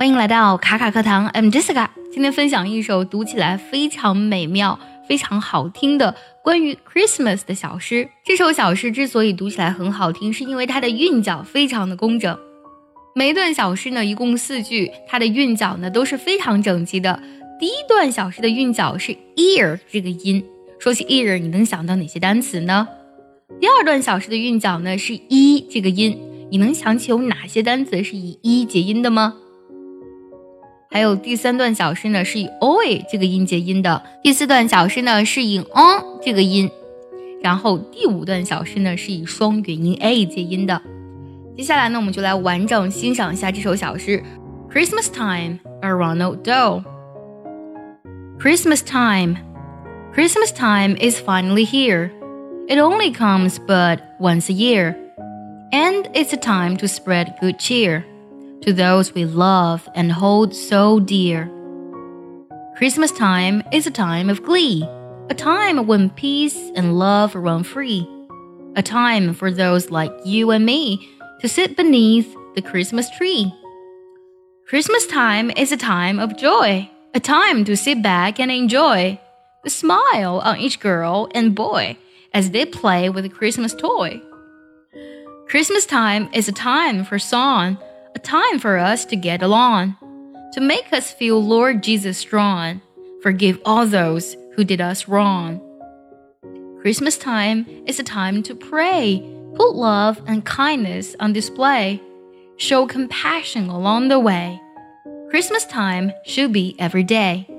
欢迎来到卡卡课堂，I'm Jessica。今天分享一首读起来非常美妙、非常好听的关于 Christmas 的小诗。这首小诗之所以读起来很好听，是因为它的韵脚非常的工整。每一段小诗呢，一共四句，它的韵脚呢都是非常整齐的。第一段小诗的韵脚是 ear 这个音。说起 ear，你能想到哪些单词呢？第二段小诗的韵脚呢是 e 这个音，你能想起有哪些单词是以 e 结音的吗？还有第三段小诗呢是以 oi 这个音结音的，第四段小诗呢是以 on 这个音，然后第五段小诗呢是以双元音 a 结音的。接下来呢，我们就来完整欣赏一下这首小诗：Christmas time, a Ronald Doe. Christmas time, Christmas time is finally here. It only comes but once a year, and it's a time to spread good cheer to those we love and hold so dear. Christmas time is a time of glee, a time when peace and love run free, a time for those like you and me to sit beneath the Christmas tree. Christmas time is a time of joy, a time to sit back and enjoy the smile on each girl and boy as they play with a Christmas toy. Christmas time is a time for song, a time for us to get along, to make us feel Lord Jesus strong, forgive all those who did us wrong. Christmas time is a time to pray Put love and kindness on display. Show compassion along the way. Christmas time should be every day.